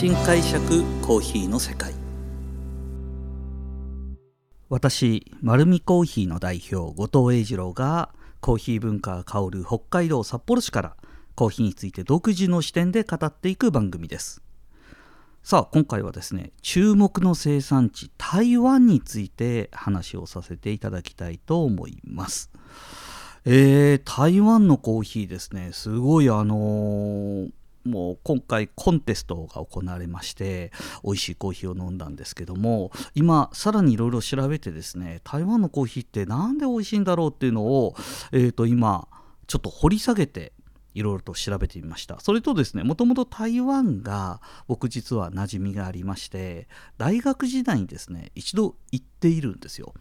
新解釈コーヒーの世界。私丸見コーヒーの代表後藤英二郎がコーヒー文化が香る北海道札幌市からコーヒーについて独自の視点で語っていく番組です。さあ今回はですね注目の生産地台湾について話をさせていただきたいと思います。えー、台湾のコーヒーですねすごいあのーもう今回コンテストが行われまして美味しいコーヒーを飲んだんですけども今さらにいろいろ調べてですね台湾のコーヒーって何で美味しいんだろうっていうのを、えー、と今ちょっと掘り下げていろいろと調べてみました。それとですねもともと台湾が僕実は馴染みがありまして大学時代にですね一度行っているんですよ。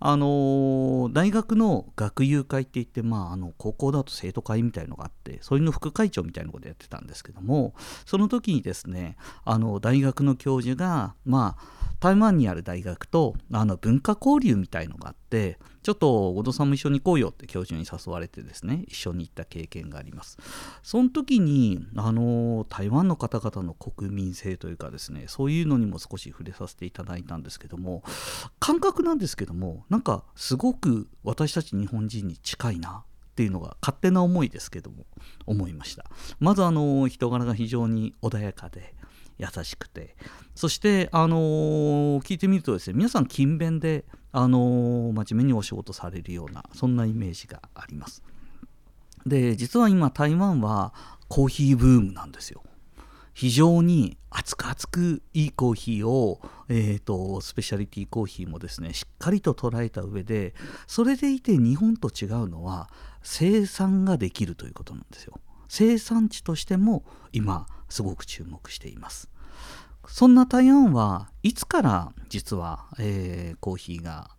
あの大学の学友会って言って、まあ、あの高校だと生徒会みたいのがあってそれの副会長みたいなことやってたんですけどもその時にですねあの大学の教授がまあ台湾にある大学とあの文化交流みたいのがあってちょっと小戸さんも一緒に行こうよって教授に誘われてですね一緒に行った経験があります。その時にあの台湾の方々の国民性というかですねそういうのにも少し触れさせていただいたんですけども感覚なんですけどもなんかすごく私たち日本人に近いなっていうのが勝手な思いですけども思いました。まずあの人柄が非常に穏やかで優しくて。そしてあの、聞いてみるとですね皆さん勤勉であの、真面目にお仕事されるようなそんなイメージがあります。で実は今台湾はコーヒーブームなんですよ。非常に熱く熱くいいコーヒーを、えーと、スペシャリティコーヒーもですねしっかりと捉えた上でそれでいて日本と違うのは生産ができるということなんですよ。生産地としても今すごく注目しています。そんな台湾はいつから実は、えー、コーヒーが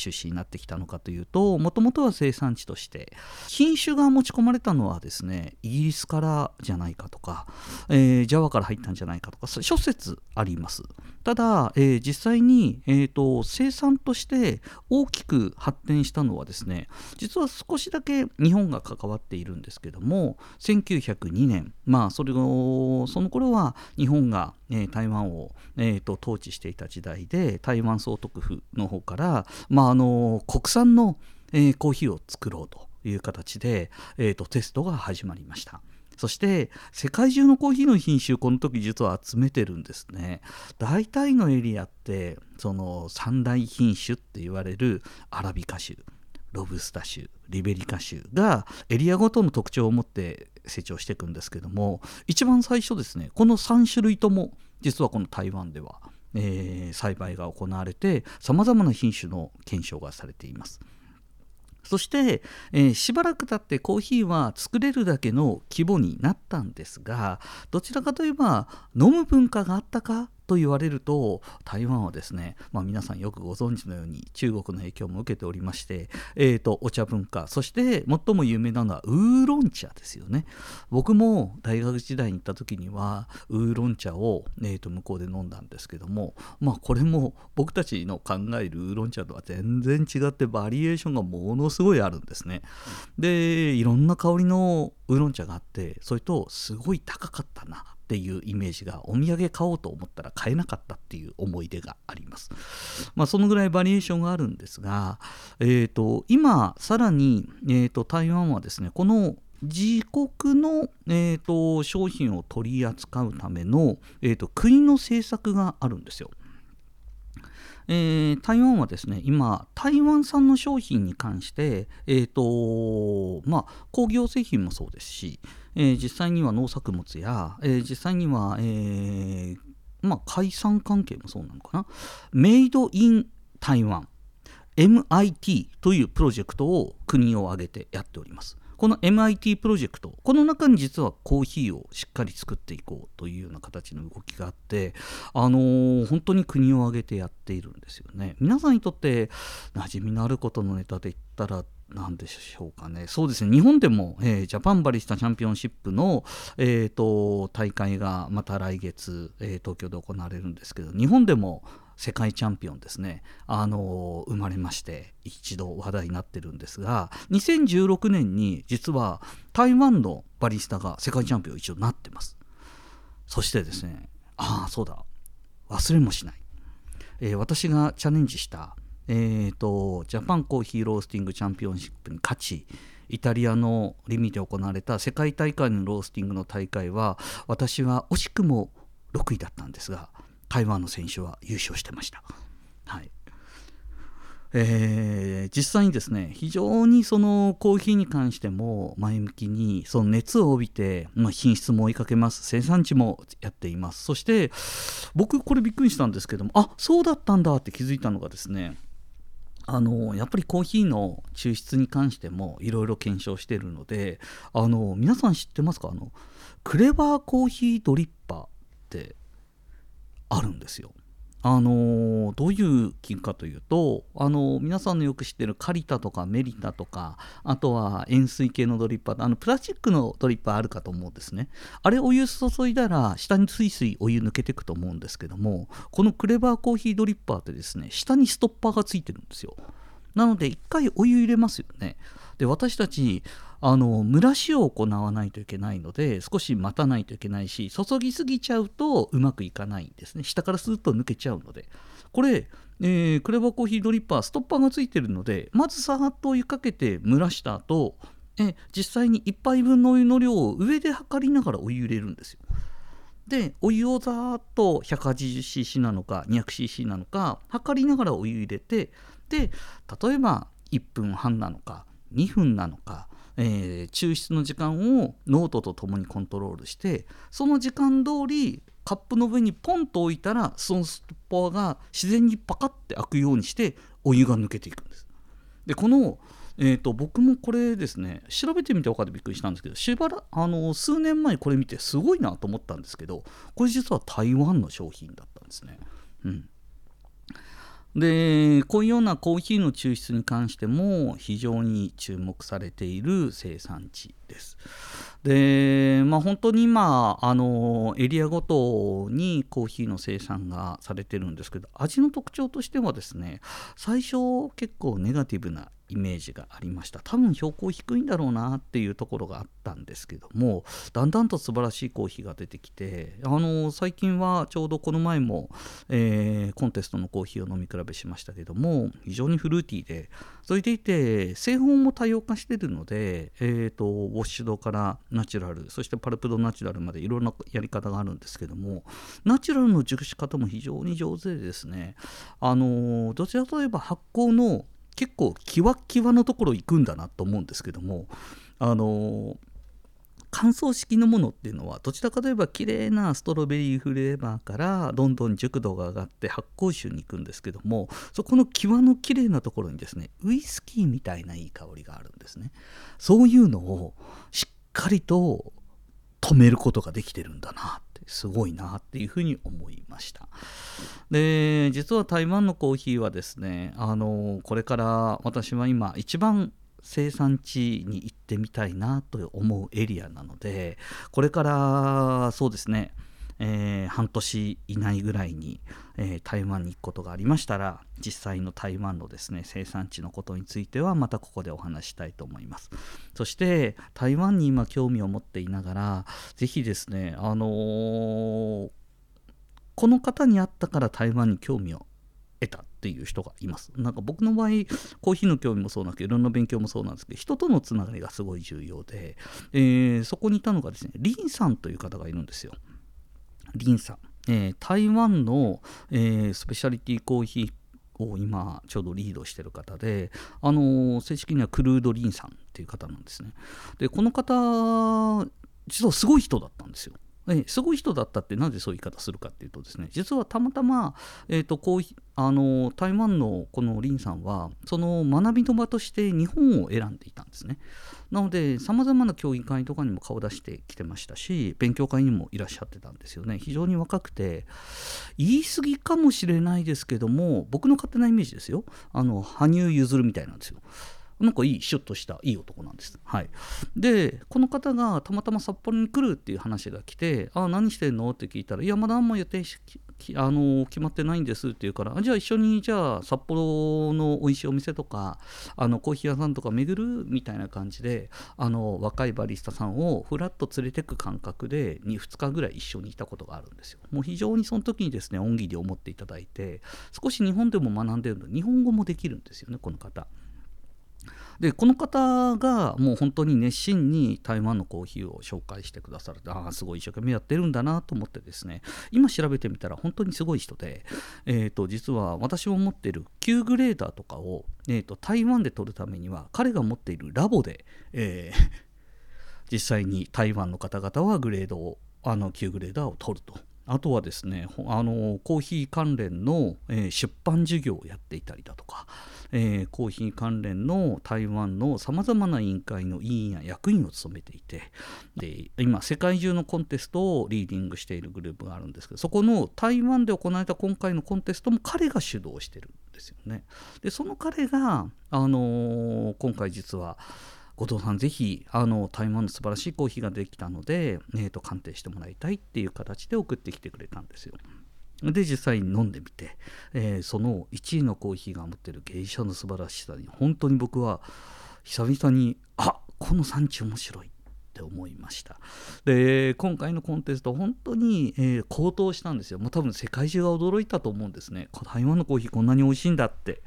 中心になってきたのかというともともとは生産地として品種が持ち込まれたのはですねイギリスからじゃないかとか、えー、ジャワから入ったんじゃないかとか諸説あります。ただ、えー、実際に、えーと、生産として大きく発展したのはですね実は少しだけ日本が関わっているんですけども1902年まあそれをその頃は日本が、えー、台湾を、えーと、統治していた時代で台湾総督府の方から、まあ、あの国産の、えー、コーヒーを作ろうという形で、えーとテストが始まりました。そして世界中のコーヒーの品種この時実は集めてるんですね大体のエリアってその三大品種って言われるアラビカ種ロブスタ種リベリカ種がエリアごとの特徴を持って成長していくんですけども一番最初ですねこの3種類とも実はこの台湾では、えー、栽培が行われてさまざまな品種の検証がされています。そして、えー、しばらく経ってコーヒーは作れるだけの規模になったんですがどちらかといえば飲む文化があったかと言われると台湾はですね、まあ、皆さんよくご存知のように中国の影響も受けておりまして、えーと、お茶文化そして最も有名なのはウーロン茶ですよね。僕も大学時代に行った時にはウーロン茶を、えーと、向こうで飲んだんですけどもまあこれも僕たちの考えるウーロン茶とは全然違ってバリエーションがものすごいあるんですね。でいろんな香りのウーロン茶があってそれとすごい高かったな。っていうイメージがお土産買おうと思ったら買えなかったっていう思い出があります。まあ、そのぐらいバリエーションがあるんですが、えーと、今さらに、えーと、台湾はですねこの自国の、えーと、商品を取り扱うための、えー、と国の政策があるんですよ。えー、台湾はですね今台湾産の商品に関して、えーとまあ、工業製品もそうですし、え、実際には農作物や、え、実際には、えまあ、海産関係もそうなのかなメイドイン台湾 MIT というプロジェクトを国を挙げてやっております。この MIT プロジェクトこの中に実はコーヒーをしっかり作っていこうというような形の動きがあってあのー、本当に国を挙げてやっているんですよね。皆さんにとって馴染みのあることのネタで言ったら何でしょうかね、そうですね、日本でも、えー、ジャパンバリスタチャンピオンシップの、えーと、大会がまた来月、えー、東京で行われるんですけど、日本でも世界チャンピオンですね、あの生まれまして、一度話題になってるんですが、2016年に実は台湾のバリスタが世界チャンピオン一度なってます。そしてですねああそうだ。忘れもしない、えー、私がチャレンジしたえーと、ジャパンコーヒーロースティングチャンピオンシップに勝ちイタリアのリミで行われた世界大会のロースティングの大会は私は惜しくも6位だったんですが台湾の選手は優勝してました。はい。えー、実際にですね非常にそのコーヒーに関しても前向きにその熱を帯びて、まあ、品質も追いかけます。生産地もやっています。そして僕これびっくりしたんですけどもあそうだったんだって気づいたのがですねあのやっぱりコーヒーの抽出に関してもいろいろ検証しているのであの皆さん知ってますか？あのクレバーコーヒードリッパーってあるんですよ。あのどういう菌かというと、あの皆さんのよく知ってるカリタとかメリタとかあとは塩水系のドリッパーあのプラスチックのドリッパーあるかと思うんですね。あれお湯注いだら下にスイスイお湯抜けていくと思うんですけどもこのクレバーコーヒードリッパーってですね下にストッパーがついてるんですよ。なので1回お湯入れますよね。で私たちあの蒸らしを行わないといけないので少し待たないといけないし注ぎすぎちゃうとうまくいかないんですね。下からスーッと抜けちゃうので。これ、えー、クレバコーヒードリッパーストッパーがついてるのでまずさーっとお湯かけて蒸らした後え実際に1杯分のお湯の量を上で測りながらお湯入れるんですよ。でお湯をざーっと 180cc なのか 200cc なのか測りながらお湯入れてで例えば1分半なのか2分なのかえー、抽出の時間をノートとともにコントロールしてその時間通りカップの上にポンと置いたらそのストッパーが自然にパカッて開くようにしてお湯が抜けていくんです。でこのえーと、僕もこれですね調べてみて分かってびっくりしたんですけどしばらあの数年前これ見てすごいなと思ったんですけどこれ実は台湾の商品だったんですね。うんでこういうようなコーヒーの抽出に関しても非常に注目されている生産地です。でまあ本当に今あのエリアごとにコーヒーの生産がされてるんですけど味の特徴としてはですね最初結構ネガティブなイメージがありました。多分標高低いんだろうなっていうところがあったんですけどもだんだんと素晴らしいコーヒーが出てきてあの最近はちょうどこの前も、えー、コンテストのコーヒーを飲み比べしましたけども非常にフルーティーでそれでいて製法も多様化してるので、えーと、ウォッシュドからナチュラルそしてパルプドナチュラルまでいろんなやり方があるんですけどもナチュラルの熟し方も非常に上手でですねあのどちらといえば発酵の結構キワキワのところ行くんだなと思うんですけどもあの乾燥式のものっていうのはどちらかといえば綺麗なストロベリーフレーバーからどんどん熟度が上がって発酵臭に行くんですけどもそこの際の綺麗なところにですねウイスキーみたいないい香りがあるんですね。そういうのをしっかりと止めることができてるんだなっすごいなっていうふうに思いました。で実は台湾のコーヒーはですねあのこれから私は今一番生産地に行ってみたいなと思うエリアなのでこれからそうですねえー、半年以内ぐらいに、えー、台湾に行くことがありましたら実際の台湾のですね生産地のことについてはまたここでお話したいと思いますそして台湾に今興味を持っていながら是非ですねあのー、この方に会ったから台湾に興味を得たっていう人がいます。なんか僕の場合コーヒーの興味もそうなんですけどいろんな勉強もそうなんですけど人とのつながりがすごい重要で、えー、そこにいたのがですねリンさんという方がいるんですよ。リンさん、えー、台湾の、えー、スペシャリティコーヒーを今ちょうどリードしてる方で、あの正式にはクルード・リンさんっていう方なんですね。でこの方実はすごい人だったんですよ。えすごい人だったってなぜそういう言い方するかっていうとですね実はたまたま、えーと、こうあの台湾のこのリンさんはその学びの場として日本を選んでいたんですね。なのでさまざまな競技会とかにも顔出してきてましたし勉強会にもいらっしゃってたんですよね。非常に若くて言い過ぎかもしれないですけども僕の勝手なイメージですよ。あの羽生結弦みたいなんですよ。なんかいいシュッとしたいい男なんです。はい、でこの方がたまたま札幌に来るっていう話が来て「あ何してんの?」って聞いたら「いやまだ何も予定あの決まってないんですって言うからじゃあ一緒にじゃあ札幌の美味しいお店とかあのコーヒー屋さんとか巡る？みたいな感じであの若いバリスタさんをふらっと連れてく感覚で 2, 2日ぐらい一緒にいたことがあるんですよ。もう非常にその時にですね恩義で思っていただいて少し日本でも学んでるので日本語もできるんですよねこの方。でこの方がもう本当に熱心に台湾のコーヒーを紹介してくださるああすごい一生懸命やってるんだなと思ってですね今調べてみたら本当にすごい人で、えーと、実は私も持ってる9グレーダーとかを、えーと、台湾で取るためには彼が持っているラボで、えー、実際に台湾の方々はグレードをあの9グレーダーを取ると。あとはですねあのコーヒー関連の、えー、出版授業をやっていたりだとか、えー、コーヒー関連の台湾のさまざまな委員会の委員や役員を務めていてで今世界中のコンテストをリーディングしているグループがあるんですけどそこの台湾で行われた今回のコンテストも彼が主導してるんですよね。でその彼が、あのー、今回実は後藤さん、ぜひあの台湾の素晴らしいコーヒーができたので、えーと、鑑定してもらいたいっていう形で送ってきてくれたんですよ。で実際に飲んでみて、えー、その1位のコーヒーが持ってる芸者の素晴らしさに本当に僕は久々にあこの産地面白い。って思いました。で今回のコンテスト本当に、えー、高騰したんですよ。もう多分世界中が驚いたと思うんですね。台湾のコーヒーこんなに美味しいんだって。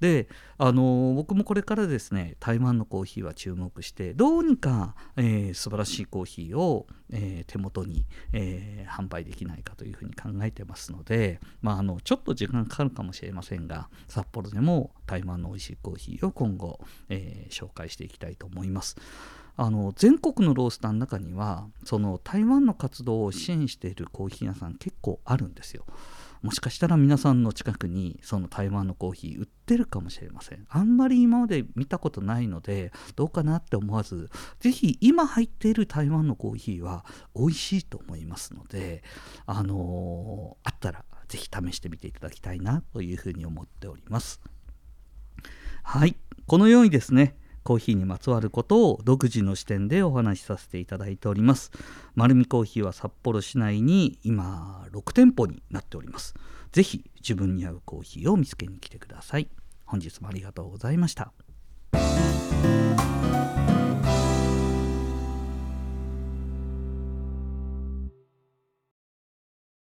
であの、僕もこれからですね台湾のコーヒーは注目してどうにか、えー、素晴らしいコーヒーを、えー、手元に、え販売できないかというふうに考えてますので、まあ、あのちょっと時間かかるかもしれませんが札幌でも台湾の美味しいコーヒーを今後、え紹介していきたいと思います。あの全国のロースターの中にはその台湾の活動を支援しているコーヒー屋さん結構あるんですよ。もしかしたら皆さんの近くにその台湾のコーヒー売ってるかもしれません。あんまり今まで見たことないのでどうかなって思わず是非今入っている台湾のコーヒーは美味しいと思いますのであのー、あったら是非試してみていただきたいなというふうに思っております。はいこのようにですねコーヒーにまつわることを独自の視点でお話しさせていただいております。丸見コーヒーは札幌市内に今6店舗になっております。ぜひ自分に合うコーヒーを見つけに来てください。本日もありがとうございました。